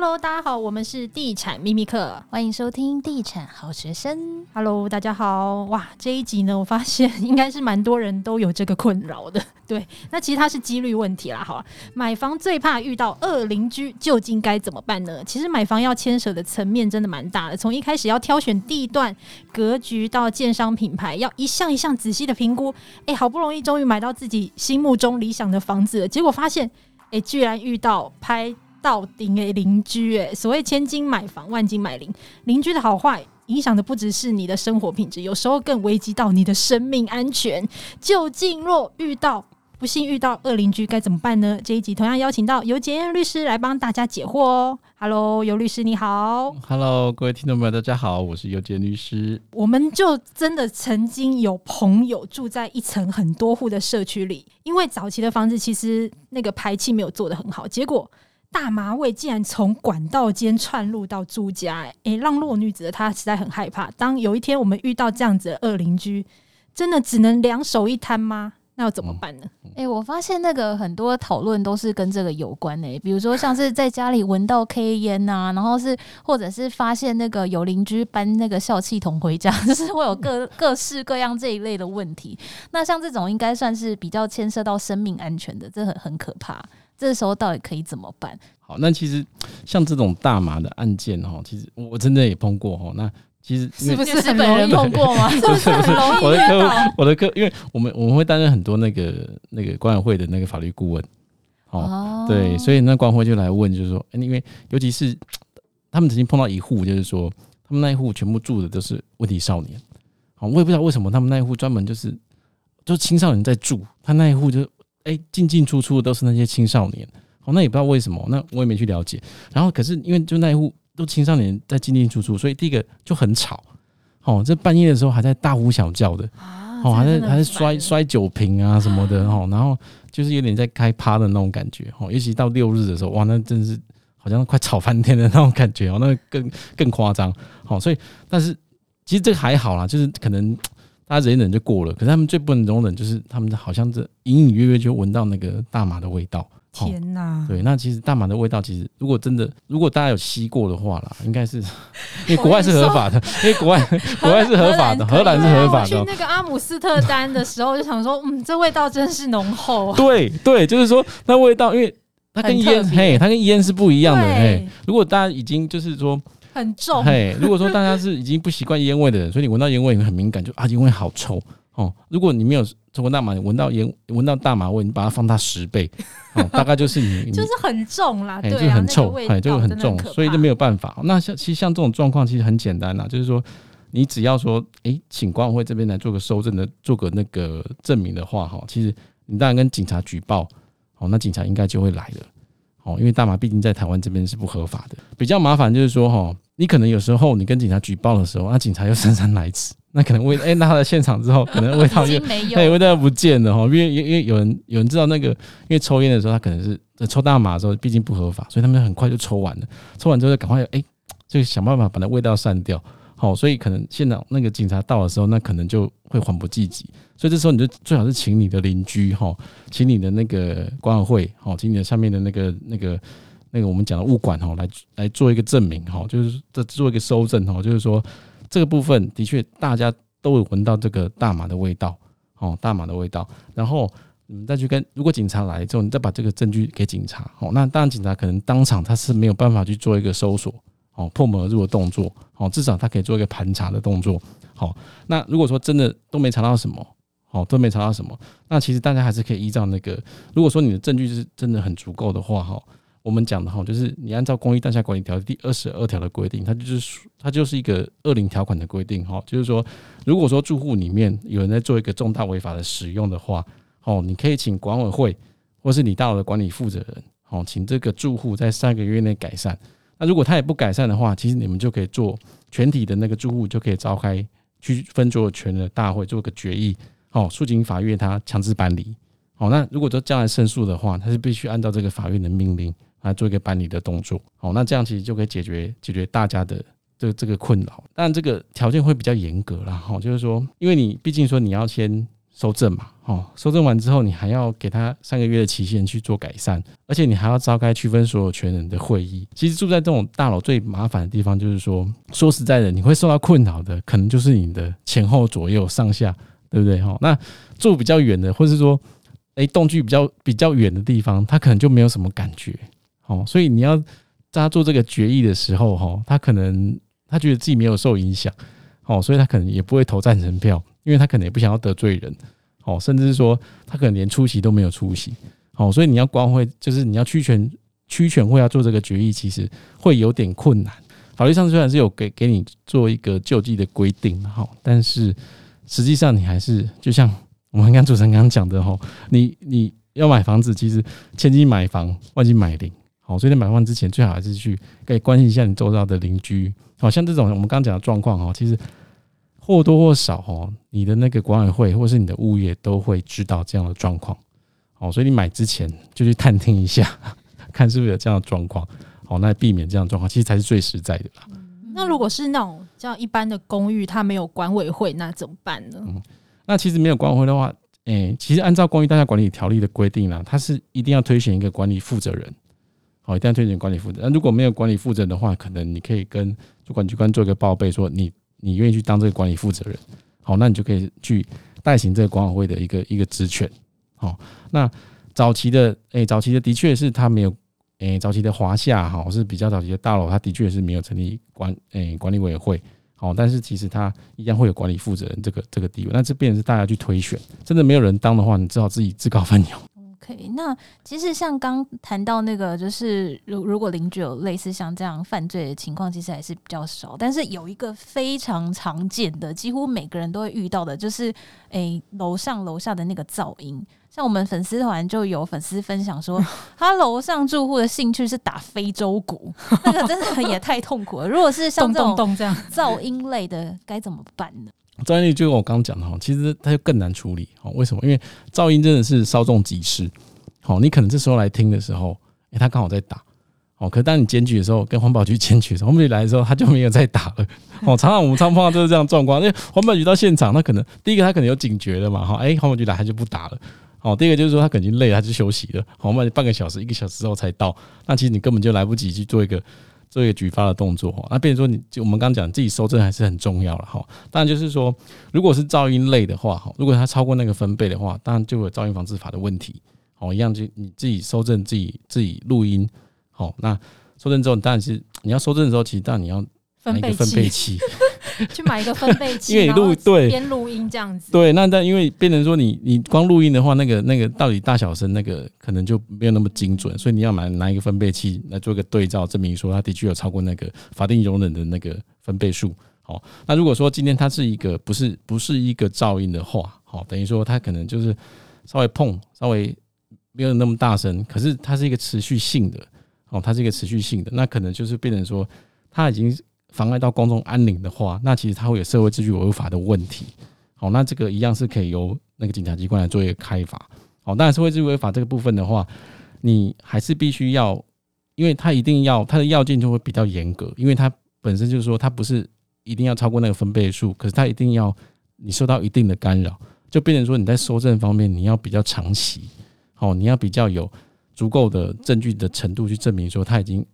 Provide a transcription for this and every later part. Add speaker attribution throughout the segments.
Speaker 1: Hello，大家好，我们是地产秘密课，
Speaker 2: 欢迎收听地产好学生。
Speaker 1: Hello，大家好。哇，这一集呢，我发现 应该是蛮多人都有这个困扰的。对，那其实它是几率问题啦。好，买房最怕遇到恶邻居，究竟该怎么办呢？其实买房要牵扯的层面真的蛮大的，从一开始要挑选地段、格局到建商品牌，要一项一项仔细的评估。哎，好不容易终于买到自己心目中理想的房子了，结果发现，哎，居然遇到拍。到顶诶，邻居诶，所谓千金买房，万金买邻，邻居的好坏影响的不只是你的生活品质，有时候更危及到你的生命安全。究竟若遇到不幸遇到恶邻居该怎么办呢？这一集同样邀请到尤杰燕律师来帮大家解惑哦。Hello，尤律师你好。
Speaker 3: Hello，各位听众朋友大家好，我是尤杰律师。
Speaker 1: 我们就真的曾经有朋友住在一层很多户的社区里，因为早期的房子其实那个排气没有做得很好，结果。大麻味竟然从管道间窜入到朱家，欸，哎，让弱女子的她实在很害怕。当有一天我们遇到这样子的恶邻居，真的只能两手一摊吗？那要怎么办呢？
Speaker 2: 哎、欸，我发现那个很多讨论都是跟这个有关诶、欸，比如说像是在家里闻到 K 烟呐、啊，然后是或者是发现那个有邻居搬那个笑气筒回家，就是会有各 各式各样这一类的问题。那像这种应该算是比较牵涉到生命安全的，这很很可怕。这时候到底可以怎么办？
Speaker 3: 好，那其实像这种大麻的案件哈，其实我真的也碰过哈。那其实
Speaker 1: 是不是本人碰过吗？是不是很容易？
Speaker 3: 我的客，我的客，因为我们我们会担任很多那个那个管委会的那个法律顾问，哦，对，所以那管委会就来问，就是说，因为尤其是他们曾经碰到一户，就是说他们那一户全部住的都是问题少年，好，我也不知道为什么他们那一户专门就是就是青少年在住，他那一户就。哎，进进出出的都是那些青少年，哦，那也不知道为什么，那我也没去了解。然后，可是因为就那一户都青少年在进进出出，所以第一个就很吵，哦，这半夜的时候还在大呼小叫的，哦，还在还在摔摔酒瓶啊什么的，哦，然后就是有点在开趴的那种感觉，哦，尤其到六日的时候，哇，那真是好像快吵翻天的那种感觉哦，那更更夸张，哦，所以但是其实这个还好啦，就是可能。大家忍一忍就过了，可是他们最不能容忍就是他们好像这隐隐约约就闻到那个大麻的味道。
Speaker 1: 天哪！
Speaker 3: 对，那其实大麻的味道，其实如果真的，如果大家有吸过的话啦，应该是 因为国外是合法的，因为国外国外是合法的，荷兰是合法的。
Speaker 1: 去那个阿姆斯特丹的时候，就想说，嗯，这味道真是浓厚。
Speaker 3: 啊对对，就是说那味道，因为它跟烟嘿，它跟烟是不一样的嘿。如果大家已经就是说。
Speaker 1: 很重。
Speaker 3: 嘿，如果说大家是已经不习惯烟味的人，所以你闻到烟味你会很敏感，就啊烟味好臭哦。如果你没有抽过大麻，你闻到烟闻到大麻味，你把它放大十倍，哦，大概就是你
Speaker 1: 就是很重啦，对，
Speaker 3: 就很臭，哎，就很重，所以就没有办法。那像其实像这种状况其实很简单呐，就是说你只要说哎，请管委会这边来做个收证的，做个那个证明的话，哈，其实你当然跟警察举报，哦，那警察应该就会来了，哦，因为大麻毕竟在台湾这边是不合法的，比较麻烦就是说哈。你可能有时候你跟警察举报的时候，那警察又姗姗来迟，那可能味哎，那他在现场之后，可能味道又哎味道又不见了哈，因为因为有人有人知道那个，因为抽烟的时候他可能是抽大麻的时候，毕竟不合法，所以他们很快就抽完了，抽完之后就赶快哎，就想办法把那味道散掉，好，所以可能现场那个警察到的时候，那可能就会缓不济急，所以这时候你就最好是请你的邻居哈，请你的那个管委会哈，请你的上面的那个那个。那个我们讲的物管哈，来来做一个证明哈，就是这做一个收证哈，就是说这个部分的确大家都有闻到这个大麻的味道哦，大麻的味道。然后你们再去跟，如果警察来之后，你再把这个证据给警察哦，那当然警察可能当场他是没有办法去做一个搜索哦，破门而入的动作哦，至少他可以做一个盘查的动作。好，那如果说真的都没查到什么，哦，都没查到什么，那其实大家还是可以依照那个，如果说你的证据是真的很足够的话哈。我们讲的哈，就是你按照《公益大厦管理条例》第二十二条的规定，它就是它就是一个恶邻条款的规定哈，就是说，如果说住户里面有人在做一个重大违法的使用的话，哦，你可以请管委会或是你大楼的管理负责人，哦，请这个住户在三个月内改善。那如果他也不改善的话，其实你们就可以做全体的那个住户就可以召开区分所有权的大会，做个决议，哦，诉请法院他强制搬离。哦，那如果说将来胜诉的话，他是必须按照这个法院的命令。来做一个搬离的动作，好，那这样其实就可以解决解决大家的这这个困扰。但，这个条件会比较严格啦，哈，就是说，因为你毕竟说你要先搜证嘛，哦，搜证完之后，你还要给他三个月的期限去做改善，而且你还要召开区分所有权人的会议。其实住在这种大楼最麻烦的地方，就是说，说实在的，你会受到困扰的，可能就是你的前后左右上下，对不对？哈，那住比较远的，或是说，哎，动距比较比较远的地方，他可能就没有什么感觉，哦，所以你要在他做这个决议的时候，哈，他可能他觉得自己没有受影响，哦，所以他可能也不会投赞成票。因为他可能也不想要得罪人，哦，甚至是说他可能连出席都没有出席，哦，所以你要管委会，就是你要区权区权会要做这个决议，其实会有点困难。法律上虽然是有给给你做一个救济的规定，哈，但是实际上你还是就像我们刚刚主持人刚刚讲的，哈，你你要买房子，其实千金买房，万金买邻，好，所以在买房之前最好还是去可以关心一下你周遭的邻居，好像这种我们刚刚讲的状况，哈，其实。或多或少哦，你的那个管委会或是你的物业都会知道这样的状况，哦，所以你买之前就去探听一下，看是不是有这样的状况，哦，那避免这样的状况，其实才是最实在的啦。
Speaker 1: 那如果是那种像一般的公寓，它没有管委会，那怎么办呢？
Speaker 3: 嗯，那其实没有管委会的话，诶，其实按照《公寓大厦管理条例》的规定啦，它是一定要推选一个管理负责人，好，一定要推选管理负责人。那如果没有管理负责人的话，可能你可以跟主管机关做一个报备，说你。你愿意去当这个管理负责人，好，那你就可以去代行这个管委会的一个一个职权，好，那早期的，诶、早期的的确是他没有，诶、早期的华夏哈是比较早期的大楼，他的确是没有成立管，诶、管理委员会，好，但是其实他一样会有管理负责人这个这个地位，那这边是大家去推选，真的没有人当的话，你只好自己自告奋勇。
Speaker 2: 那其实像刚谈到那个，就是如如果邻居有类似像这样犯罪的情况，其实还是比较少。但是有一个非常常见的，几乎每个人都会遇到的，就是诶楼上楼下的那个噪音。像我们粉丝团就有粉丝分享说，他楼上住户的兴趣是打非洲鼓，那个真的 也太痛苦了。如果是像这种噪音类的，该怎么办呢？
Speaker 3: 噪音就跟我刚刚讲的哈，其实它就更难处理。哦，为什么？因为噪音真的是稍纵即逝。好，你可能这时候来听的时候，诶，他刚好在打。哦，可是当你检举的时候，跟环保局检举的时候，环保局来的时候，他就没有在打了。哦，常常我们常碰到就是这样状况。因为环保局到现场，他可能第一个他可能有警觉了嘛，哈，诶，环保局来他就不打了。哦，第二个就是说他肯定累了，他就休息了。好，我们半个小时、一个小时之后才到，那其实你根本就来不及去做一个。做一个举发的动作哈，那比如说你就我们刚刚讲自己收证还是很重要了哈。当然就是说，如果是噪音类的话哈，如果它超过那个分贝的话，当然就有噪音防治法的问题。好，一样就你自己收证自己自己录音。好，那收证之后，当然是你要收证的时候，其实当然你要放一个分贝器。
Speaker 1: 去买一个分贝器，
Speaker 3: 因为你录对
Speaker 1: 边录音这样子。
Speaker 3: 对，那但因为变成说你你光录音的话，那个那个到底大小声那个可能就没有那么精准，所以你要买拿一个分贝器来做一个对照，证明说它的确有超过那个法定容忍的那个分贝数。好，那如果说今天它是一个不是不是一个噪音的话，好，等于说它可能就是稍微碰稍微没有那么大声，可是它是一个持续性的，哦，它是一个持续性的，那可能就是变成说它已经。妨碍到公众安宁的话，那其实它会有社会秩序违法的问题。好，那这个一样是可以由那个警察机关来做一个开罚。好，当然社会秩序违法这个部分的话，你还是必须要，因为它一定要它的要件就会比较严格，因为它本身就是说它不是一定要超过那个分贝数，可是它一定要你受到一定的干扰，就变成说你在搜证方面你要比较长期，好，你要比较有足够的证据的程度去证明说它已经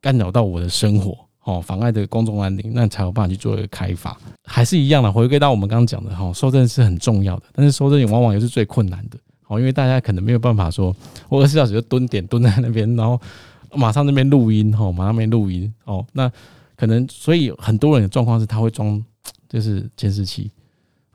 Speaker 3: 干扰到我的生活。哦，妨碍的公众安宁，那才有办法去做一个开发，还是一样的。回归到我们刚刚讲的哈，收证是很重要的，但是收证往往也是最困难的。哦，因为大家可能没有办法说，我二十四小时就蹲点蹲在那边，然后马上那边录音，哈，马上那边录音。哦，那可能所以很多人的状况是他会装就是监视器，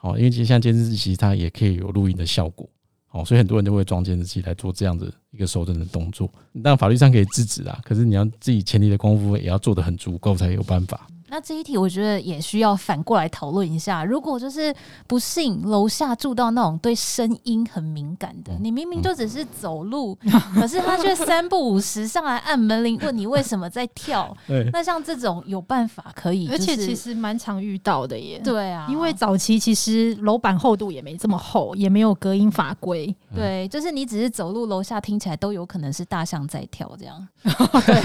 Speaker 3: 哦，因为其实像监视器，它也可以有录音的效果。哦，所以很多人都会装监视器来做这样子一个搜证的动作。但法律上可以制止啊，可是你要自己前提的功夫也要做得很足够才有办法。
Speaker 2: 那这一题我觉得也需要反过来讨论一下。如果就是不幸楼下住到那种对声音很敏感的，你明明就只是走路，可是他却三不五时上来按门铃问你为什么在跳。那像这种有办法可以，
Speaker 1: 而且其实蛮常遇到的耶。
Speaker 2: 对啊，
Speaker 1: 因为早期其实楼板厚度也没这么厚，也没有隔音法规。
Speaker 2: 对，就是你只是走路，楼下听起来都有可能是大象在跳这样。对，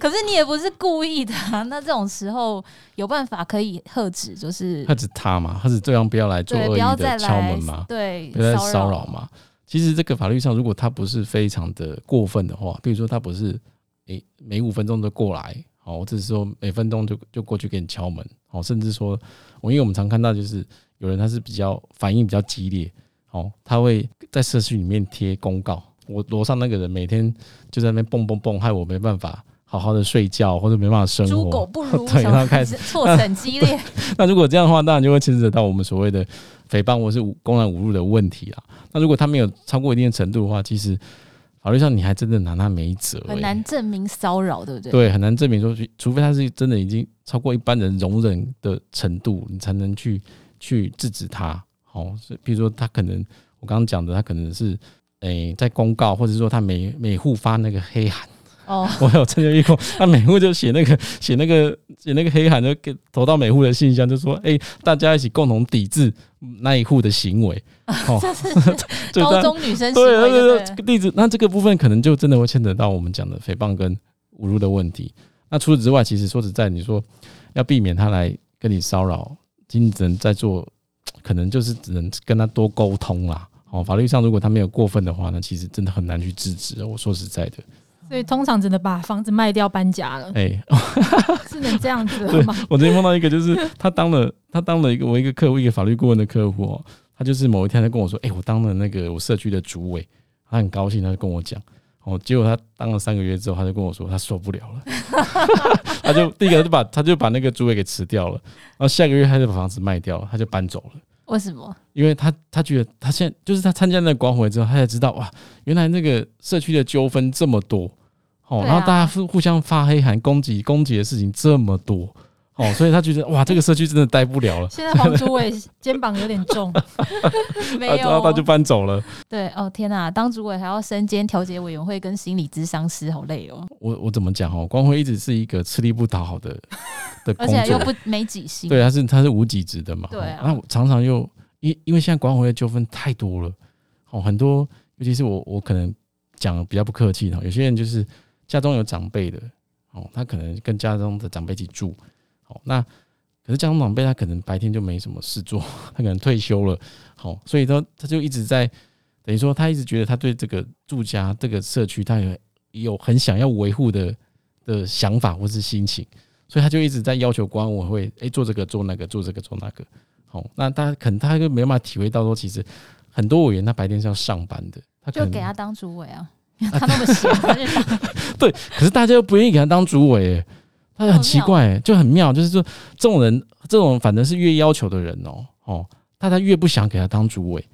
Speaker 2: 可是你也不是故意的。啊，那这种时候有办法可以喝止，就是
Speaker 3: 喝止他嘛，喝止对方不要来做恶意的敲门嘛，
Speaker 2: 对，
Speaker 3: 不要再骚扰嘛。其实这个法律上，如果他不是非常的过分的话，比如说他不是诶、欸、每五分钟都过来，哦，我只是说每分钟就就过去给你敲门，哦，甚至说我因为我们常看到就是有人他是比较反应比较激烈，哦，他会在社区里面贴公告。我楼上那个人每天就在那边蹦蹦蹦，害我没办法好好的睡觉，或者没办法生活。
Speaker 2: 猪狗不如，
Speaker 3: 对，然后开始
Speaker 2: 措辞很激烈。
Speaker 3: 那如果这样的话，当然就会牵扯到我们所谓的诽谤或是公然侮辱的问题啦。那如果他没有超过一定的程度的话，其实法律上你还真的拿他没辙，欸，
Speaker 2: 很难证明骚扰，对不对？
Speaker 3: 对，很难证明说，除非他是真的已经超过一般人容忍的程度，你才能去去制止他。好，是比如说他可能我刚刚讲的，他可能是。诶、欸，在公告或者说他每每户发那个黑函哦，我有曾经遇过，那每户就写那个写那个写那个黑函，就给投到每户的信箱，就说哎、欸，大家一起共同抵制那一户的行为。哦，
Speaker 2: 这是 高中女生行为
Speaker 3: 对对对，这个例子，那这个部分可能就真的会牵扯到我们讲的诽谤跟侮辱的问题。那除此之外，其实说实在，你说要避免他来跟你骚扰，仅仅只能在做，可能就是只能跟他多沟通啦。哦，法律上如果他没有过分的话，那其实真的很难去制止。我说实在的，
Speaker 1: 所以通常只能把房子卖掉搬家了。哎、欸，是能这样子的吗？
Speaker 3: 我昨天碰到一个，就是他当了他当了一个我一个客户，一个法律顾问的客户哦，他就是某一天他跟我说，哎、欸，我当了那个我社区的主委，他很高兴，他就跟我讲，哦，结果他当了三个月之后，他就跟我说他受不了了，他就第一个就把他就把那个主委给辞掉了，然后下个月他就把房子卖掉了，他就搬走了。
Speaker 2: 为什么？
Speaker 3: 因为他他觉得他现在就是他参加那个管委会之后，他才知道哇，原来那个社区的纠纷这么多哦，然后大家互互相发黑函攻击攻击的事情这么多哦，所以他觉得哇，这个社区真的待不了了。
Speaker 1: 现在黄主委肩膀有点重，没有，
Speaker 3: 然后他就搬走了。
Speaker 2: 对哦，天哪，当主委还要身兼调解委员会跟心理咨商师，好累哦。
Speaker 3: 我我怎么讲哦？管委会一直是一个吃力不讨好的。
Speaker 2: 而且又不没几薪，
Speaker 3: 对，他是他是无给职的嘛，
Speaker 2: 对啊。
Speaker 3: 那常常又因因为现在管委会的纠纷太多了，哦，很多，尤其是我我可能讲比较不客气的，有些人就是家中有长辈的，哦，他可能跟家中的长辈一起住，哦，那可是家中长辈他可能白天就没什么事做，他可能退休了，好，所以他他就一直在等于说他一直觉得他对这个住家这个社区他有有很想要维护的的想法或是心情。所以他就一直在要求管委会，哎，做这个做那个做这个做那个，好，那他可能他就没办法体会到说，其实很多委员他白天是要上班的，他
Speaker 2: 就给他当主委啊，他那么闲，他就当。
Speaker 3: 对，可是大家又不愿意给他当主委，他就很奇怪，就很妙，就是说这种人，这种反正是越要求的人哦，哦，大家越不想给他当主委。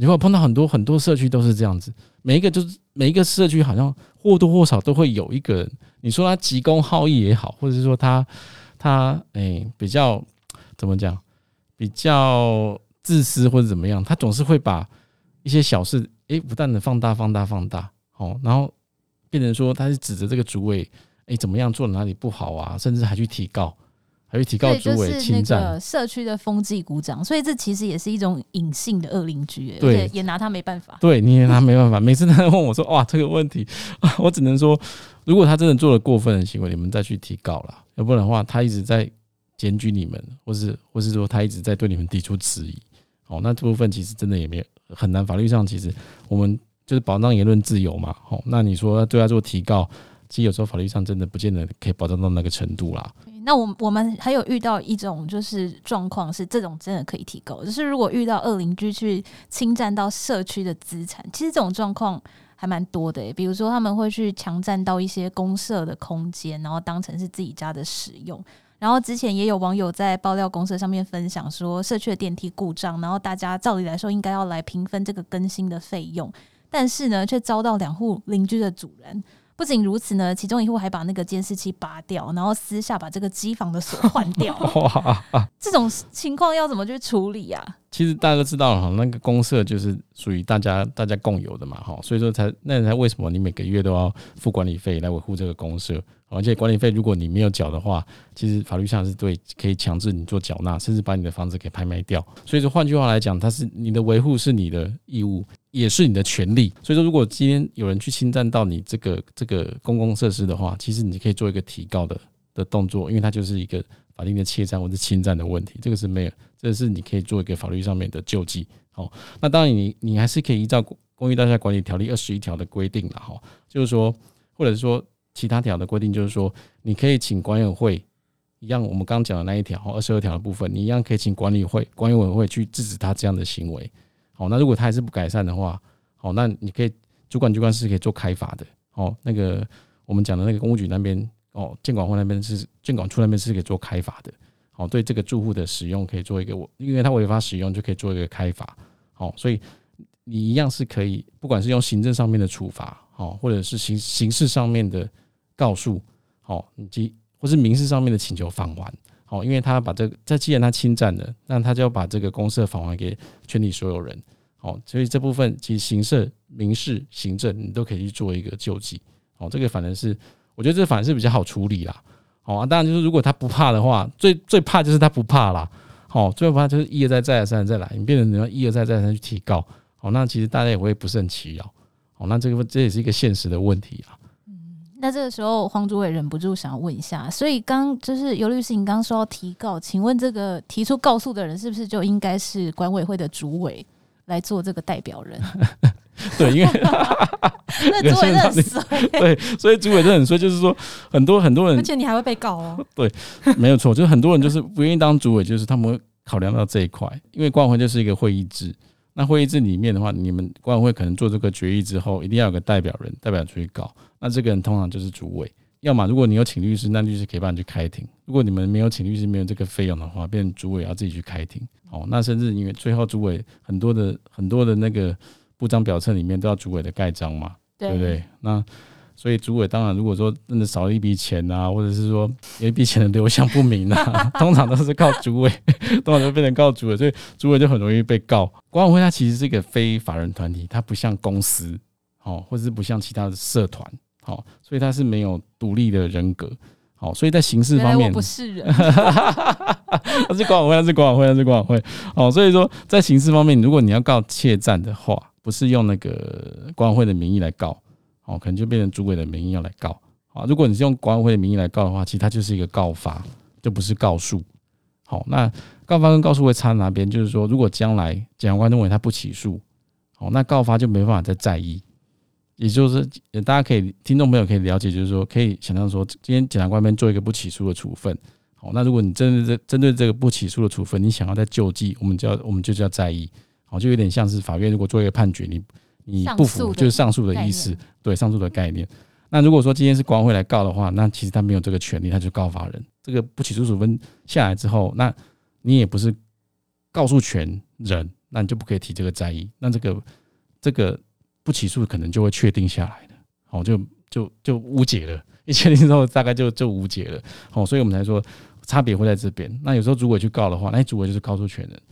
Speaker 3: 你会碰到很多很多社区都是这样子，每一个就是每一个社区好像或多或少都会有一个人。你说他急公好义也好，或者是说他他诶、欸、比较怎么讲，比较自私或者怎么样，他总是会把一些小事诶、欸、不断的放大放大放大，哦，然后变成说他是指着这个主委诶、欸、怎么样做哪里不好啊，甚至还去提告。还去提告主委侵占
Speaker 2: 社区的风纪股长，所以这其实也是一种隐性的恶邻居，而且也拿他没办法。
Speaker 3: 对，你也拿他没办法。每次他问我说：“哇，这个问题，我只能说，如果他真的做了过分的行为，你们再去提告啦。要不然的话，他一直在检举你们，或是或是说他一直在对你们提出质疑。哦，那这部分其实真的也没有很难。法律上其实我们就是保障言论自由嘛。哦，那你说对他做提告，其实有时候法律上真的不见得可以保障到那个程度啦。
Speaker 2: 那我我们还有遇到一种就是状况，是这种真的可以提高，就是如果遇到恶邻居去侵占到社区的资产，其实这种状况还蛮多的。比如说他们会去强占到一些公社的空间，然后当成是自己家的使用。然后之前也有网友在爆料公社上面分享说，社区的电梯故障，然后大家照理来说应该要来平分这个更新的费用，但是呢，却遭到两户邻居的阻拦。不仅如此呢，其中一户还把那个监视器拔掉，然后私下把这个机房的锁换掉。哇！这种情况要怎么去处理啊？
Speaker 3: 其实大家都知道哈，那个公社就是属于大家大家共有的嘛，哈，所以说才那才为什么你每个月都要付管理费来维护这个公设，而且管理费如果你没有缴的话，其实法律上是对可以强制你做缴纳，甚至把你的房子给拍卖掉。所以说换句话来讲，它是你的维护是你的义务。也是你的权利，所以说，如果今天有人去侵占到你这个这个公共设施的话，其实你可以做一个提告的的动作，因为它就是一个法定的窃占或者侵占的问题，这个是没有，这是你可以做一个法律上面的救济。好，那当然你你还是可以依照《公寓大厦管理条例》二十一条的规定了哈，就是说，或者是说其他条的规定，就是说你可以请管委会一样，我们刚讲的那一条二十二条的部分，你一样可以请管理会、管委会去制止他这样的行为。好，那如果他还是不改善的话，好，那你可以主管机关是可以做开罚的。哦，那个我们讲的那个公务局那边，哦，建管会那边是建管处那边是可以做开罚的。好，对这个住户的使用可以做一个我，因为他违法使用就可以做一个开罚。好，所以你一样是可以，不管是用行政上面的处罚，好，或者是刑刑事上面的告诉，好，以及或是民事上面的请求返还。好，因为他把这个，这既然他侵占了，那他就要把这个公设返还给全体所有人。好，所以这部分其实刑事、民事、行政你都可以去做一个救济。好，这个反正是我觉得这反而是比较好处理啦。好啊，当然就是如果他不怕的话，最最怕就是他不怕啦。好，最怕就是一而再、再而三、再来，你变成你要一而再、再而三去提高。好，那其实大家也会不胜其扰。好，那这个这也是一个现实的问题啊。
Speaker 2: 那这个时候，黄主委忍不住想要问一下，所以刚就是尤律师，你刚刚说要提告，请问这个提出告诉的人是不是就应该是管委会的主委来做这个代表人？
Speaker 3: 对，因为
Speaker 2: 那主委很衰，
Speaker 3: 对，所以主委就很衰，就是说很多很多人，
Speaker 1: 而且你还会被告哦。
Speaker 3: 对，没有错，就是很多人就是不愿意当主委，就是他们会考量到这一块，因为管委会就是一个会议制。那会议制里面的话，你们管委会可能做这个决议之后，一定要有个代表人，代表出去搞。那这个人通常就是主委。要么如果你有请律师，那律师可以帮你去开庭；如果你们没有请律师，没有这个费用的话，变成主委要自己去开庭。哦，那甚至因为最后主委很多的很多的那个部章表册里面都要主委的盖章嘛，对不对？那所以主委当然，如果说真的少了一笔钱啊，或者是说有一笔钱的流向不明啊，通常都是靠主委，通常都变成告主委，所以主委就很容易被告。管委会它其实是一个非法人团体，它不像公司，哦，或者是不像其他的社团，哦，所以它是没有独立的人格，好，所以在刑事方面，
Speaker 2: 不是人，
Speaker 3: 它是管委会，它是管委会，它是管委会，哦，所以说在刑事方面，如果你要告窃占的话，不是用那个管委会的名义来告。哦，可能就变成主委的名义要来告啊。如果你是用管委会的名义来告的话，其实它就是一个告发，就不是告诉。好，那告发跟告诉会差哪边？就是说，如果将来检察官认为他不起诉，哦，那告发就没办法再再议。也就是大家可以听众朋友可以了解，就是说可以想象说，今天检察官那边做一个不起诉的处分。好，那如果你针对这针对这个不起诉的处分，你想要再救济，我们就要我们就叫再议。好，就有点像是法院如果做一个判决，你。你不服就是上诉的意思，对上诉的概念。那如果说今天是管委会来告的话，那其实他没有这个权利，他就告发人。这个不起诉处分下来之后，那你也不是告诉权人，那你就不可以提这个再议。那这个这个不起诉可能就会确定下来的，好，就就就无解了。一确定之后，大概就就无解了。好，所以我们才说差别会在这边。那有时候主委去告的话，那主委就是告诉权人。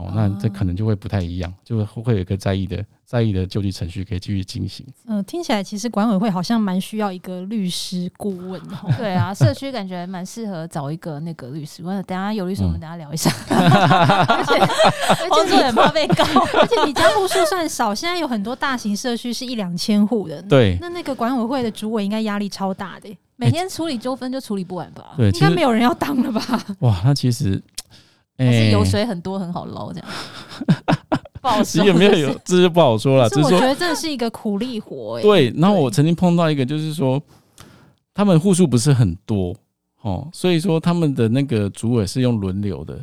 Speaker 3: 哦，那这可能就会不太一样，就会会有一个在意的在意的救济程序可以继续进行。
Speaker 1: 嗯，听起来其实管委会好像蛮需要一个律师顾问的。
Speaker 2: 对啊，社区感觉蛮适合找一个那个律师。问等下有律师，我们等下聊一下。
Speaker 1: 而且而且很怕被告，而且你家户数算少，现在有很多大型社区是一两千户的。
Speaker 3: 对，
Speaker 1: 那那个管委会的主委应该压力超大的，
Speaker 2: 每天处理纠纷就处理不完吧？
Speaker 3: 对，
Speaker 1: 应该没有人要当了吧？
Speaker 3: 哇，那其实。
Speaker 2: 还是油水很多，很好捞，这样不好说。
Speaker 3: 有没有有，这就不好说了。
Speaker 1: 只是我觉得这是一个苦力活，欸。
Speaker 3: 对，然后我曾经碰到一个，就是说他们户数不是很多哦，所以说他们的那个主委是用轮流的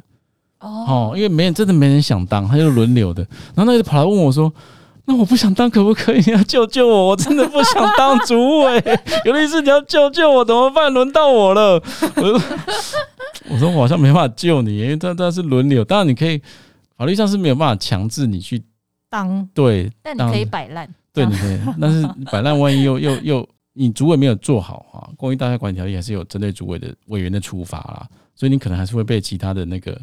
Speaker 3: 哦，因为没人真的没人想当，他就轮流的。然后那个跑来问我说：“那我不想当可不可以？你要救救我，我真的不想当主委。尤律师你要救救我怎么办？轮到我了。”我说。我说我好像没办法救你，因为他他是轮流，当然你可以法律上是没有办法强制你去
Speaker 1: 当，
Speaker 3: 对，
Speaker 2: 但你可以摆烂，
Speaker 3: 对，你可以，但是摆烂万一又 又又你主委没有做好啊，公益大厦管理条例还是有针对主委的委员的处罚啦，所以你可能还是会被其他的那个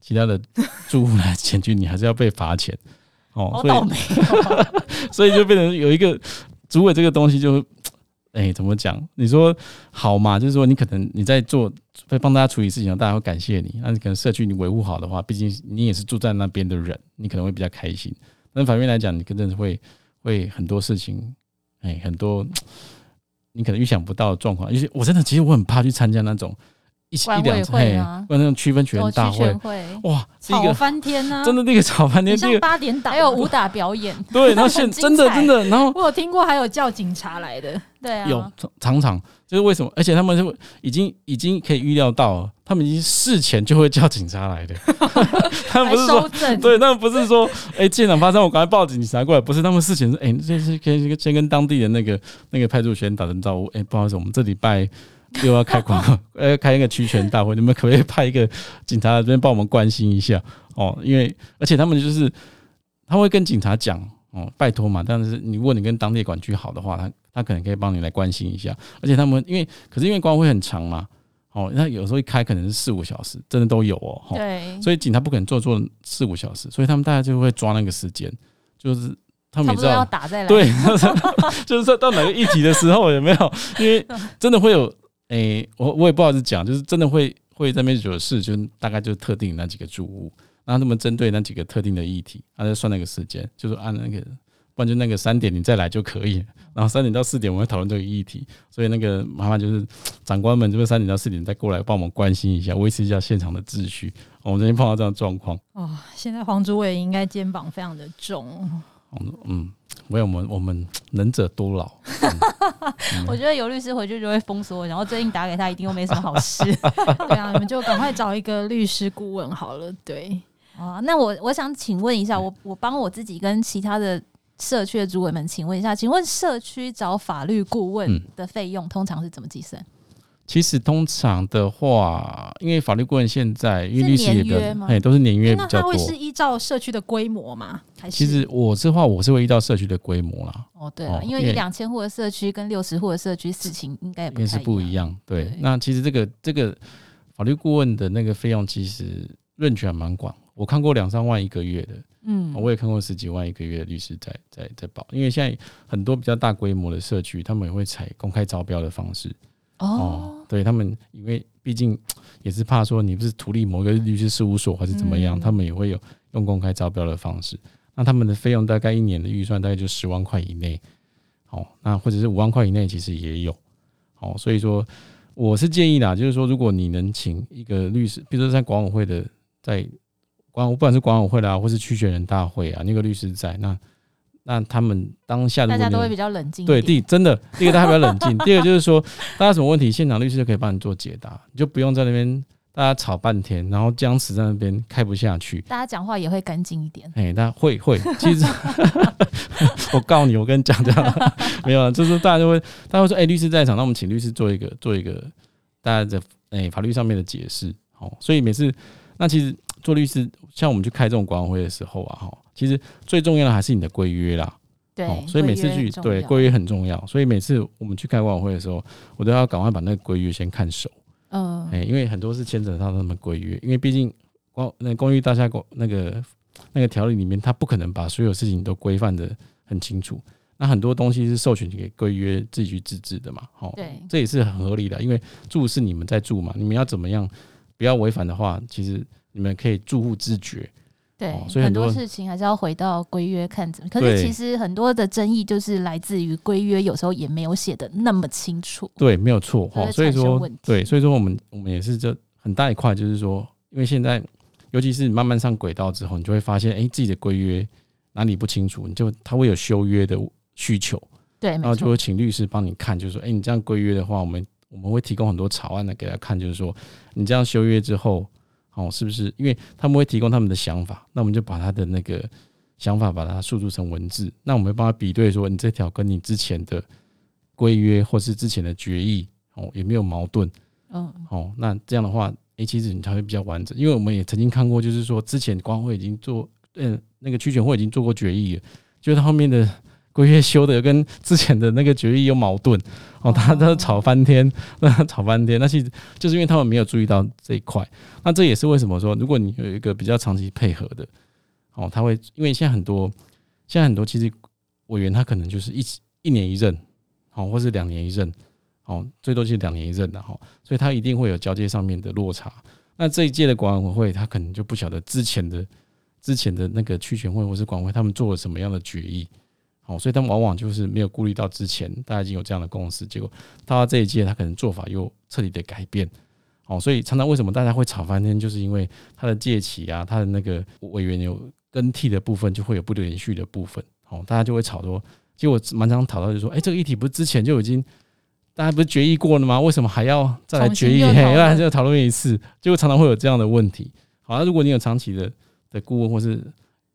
Speaker 3: 其他的住户来检举，你还是要被罚钱哦，所以 所以就变成有一个主委这个东西就。哎、欸，怎么讲？你说好嘛？就是说，你可能你在做，会帮大家处理事情，大家会感谢你。那你可能社区你维护好的话，毕竟你也是住在那边的人，你可能会比较开心。但反面来讲，你真的是会会很多事情，哎、欸，很多 你可能预想不到的状况。因为我真的其实我很怕去参加那种。一两次，
Speaker 2: 啊，
Speaker 3: 那种区分权大会，哇，
Speaker 1: 吵翻天呐！
Speaker 3: 真的那个吵翻天，
Speaker 1: 像八点档。
Speaker 2: 还有武打表演，
Speaker 3: 对，然后现真的真的，然后
Speaker 1: 我有听过还有叫警察来的，
Speaker 2: 对啊，
Speaker 3: 有常常就是为什么？而且他们就已经已经可以预料到，他们已经事前就会叫警察来的，他们不是说对，他们不是说哎，现场发生我赶快报警察过来，不是他们事前说哎，这是可以先跟当地的那个那个派出所打声招呼，哎，不好意思，我们这礼拜。又要开广告，呃，开一个区权大会，你们可不可以派一个警察这边帮我们关心一下哦？因为而且他们就是他会跟警察讲哦，拜托嘛。但是你如果你跟当地管区好的话，他他可能可以帮你来关心一下。而且他们因为可是因为光会很长嘛，哦，那有时候一开可能是四五小时，真的都有哦。
Speaker 2: 对，
Speaker 3: 所以警察不可能做做四五小时，所以他们大家就会抓那个时间，就是他们也知道
Speaker 2: 要打在
Speaker 3: 对，就是说到哪个议题的时候有没有？因为 真的会有。诶、欸，我我也不好意思讲，就是真的会会在那边惹事，就大概就特定那几个住户，然后他们针对那几个特定的议题，他就算那个时间，就是按那个，不然就那个三点你再来就可以，然后三点到四点我们会讨论这个议题，所以那个麻烦就是长官们这边三点到四点再过来帮我们关心一下，维持一下现场的秩序。我们这边碰到这样的状况，
Speaker 1: 哦，现在黄主委应该肩膀非常的重。
Speaker 3: 嗯，没有我们我们能者多劳。
Speaker 2: 嗯、我觉得尤律师回去就会封锁我，然后最近打给他一定又没什么好事。
Speaker 1: 对啊，你们就赶快找一个律师顾问好了。对
Speaker 2: 啊，那我我想请问一下，我我帮我自己跟其他的社区的主委们请问一下，请问社区找法律顾问的费用通常是怎么计算？
Speaker 3: 其实通常的话，因为法律顾问现在因为律师也的，哎，都是年约比较多。那他
Speaker 1: 会是依照社区的规模吗？还是？
Speaker 3: 其实我这话我是会依照社区的规模啦。
Speaker 2: 哦，对了，因为一两千户的社区跟六十户的社区事情应该也不
Speaker 3: 也是不一样。对，对那其实这个这个法律顾问的那个费用其实论据还蛮广。我看过两三万一个月的，嗯，我也看过十几万一个月的律师在在在保。因为现在很多比较大规模的社区，他们也会采公开招标的方式。哦，对他们，因为毕竟 也是怕说你不是图利某个律师事务所还是怎么样，他们也会有用公开招标的方式。那他们的费用大概一年的预算大概就十万块以内，哦，那或者是五万块以内其实也有，哦，所以说我是建议啦，就是说如果你能请一个律师，比如说在管委会的，在管不管是管委会啦，或是区选人大会啊，那个律师在那。那他们当下的
Speaker 2: 大家都会比较冷静。
Speaker 3: 对，第真的，第一个大家比较冷静，第二个就是说，大家什么问题，现场律师就可以帮你做解答，你就不用在那边大家吵半天，然后僵持在那边开不下去。
Speaker 2: 大家讲话也会干净一点。
Speaker 3: 哎，大家会会，其实 我告你，我跟你讲这样，没有了，就是大家就会，大家会说，哎、欸，律师在场，那我们请律师做一个做一个大家的哎、欸、法律上面的解释。好，所以每次那其实做律师，像我们去开这种管委会的时候啊，哈。其实最重要的还是你的规约啦，
Speaker 2: 对、
Speaker 3: 哦，所以每次去对规约很重要，所以每次我们去开管委会的时候，我都要赶快把那个规约先看熟，嗯，哎，因为很多是牵扯到他们规约，因为毕竟公那公寓大厦公那个那个条例里面，他不可能把所有事情都规范的很清楚，那很多东西是授权给规约自己去自治的嘛，好、哦，
Speaker 2: 对，
Speaker 3: 这也是很合理的，因为住是你们在住嘛，你们要怎么样不要违反的话，其实你们可以住户自觉。
Speaker 2: 对，所以很多事情还是要回到规约看怎么。可是其实很多的争议就是来自于规约有时候也没有写的那么清楚。
Speaker 3: 对，没有错哈。所以说，对，所以说我们我们也是这很大一块，就是说，因为现在尤其是慢慢上轨道之后，你就会发现，哎，自己的规约哪里不清楚，你就他会有修约的需求。
Speaker 2: 对，
Speaker 3: 然后就会请律师帮你看，就是说，哎，你这样规约的话，我们我们会提供很多草案的给他看，就是说，你这样修约之后。哦，是不是？因为他们会提供他们的想法，那我们就把他的那个想法把它输出成文字，那我们会帮他比对，说你这条跟你之前的规约或是之前的决议哦有没有矛盾？嗯，哦，那这样的话，诶，其实你才会比较完整。因为我们也曾经看过，就是说之前管委会已经做，嗯，那个区权会已经做过决议了，就是他后面的。规约修的跟之前的那个决议有矛盾哦，他他吵翻天，那吵翻天，那其实就是因为他们没有注意到这一块。那这也是为什么说，如果你有一个比较长期配合的哦，他会因为现在很多现在很多其实委员他可能就是一一年一任哦，或是两年一任哦，最多就是两年一任的哈，所以他一定会有交接上面的落差。那这一届的管委会他可能就不晓得之前的之前的那个区权会或是管委会他们做了什么样的决议。哦，所以他们往往就是没有顾虑到之前大家已经有这样的共识，结果到了这一届，他可能做法又彻底的改变。哦，所以常常为什么大家会吵翻天，就是因为他的届期啊，他的那个委员有更替的部分，就会有不连续的部分。哦，大家就会吵说，结果蛮常讨到就是说，哎，这个议题不是之前就已经大家不是决议过了吗？为什么还要再来决议？嘿，再讨论一次，结果常常会有这样的问题。好，那如果你有长期的的顾问或是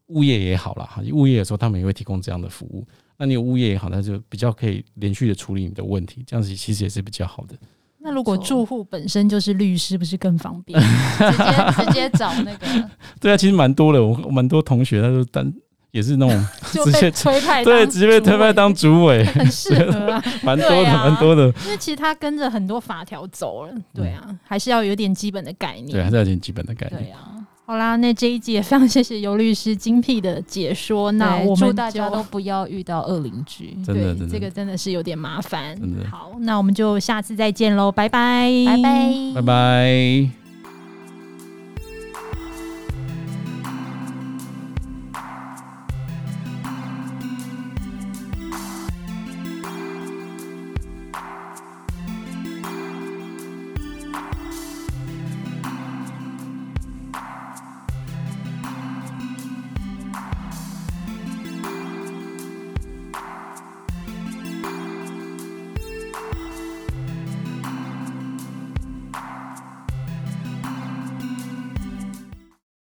Speaker 3: 物业也好啦，哈，物业的时候他们也会提供这样的服务。那你有物业也好，那就比较可以连续的处理你的问题，这样子其实也是比较好的。
Speaker 1: 那如果住户本身就是律师，不是更方便？
Speaker 2: 直接直接找那个？
Speaker 3: 对啊，其实蛮多的，我蛮多同学他就当也是那种 直接
Speaker 1: 推派，
Speaker 3: 对，直接被推派当主委，
Speaker 1: 很适合啊，
Speaker 3: 蛮多的，蛮多的。
Speaker 1: 因为其实他跟着很多法条走了，对啊，还是要有点基本的概念，
Speaker 3: 对，还是要有点基本的概念，
Speaker 1: 对啊。好啦，那这一集也非常谢谢尤律师精辟的解说。那我们
Speaker 2: 祝大家都不要遇到恶邻居，
Speaker 3: 真的，真的，
Speaker 1: 这个真的是有点麻
Speaker 3: 烦。
Speaker 1: 好，那我们就下次再见喽，拜拜，
Speaker 2: 拜拜，
Speaker 3: 拜拜。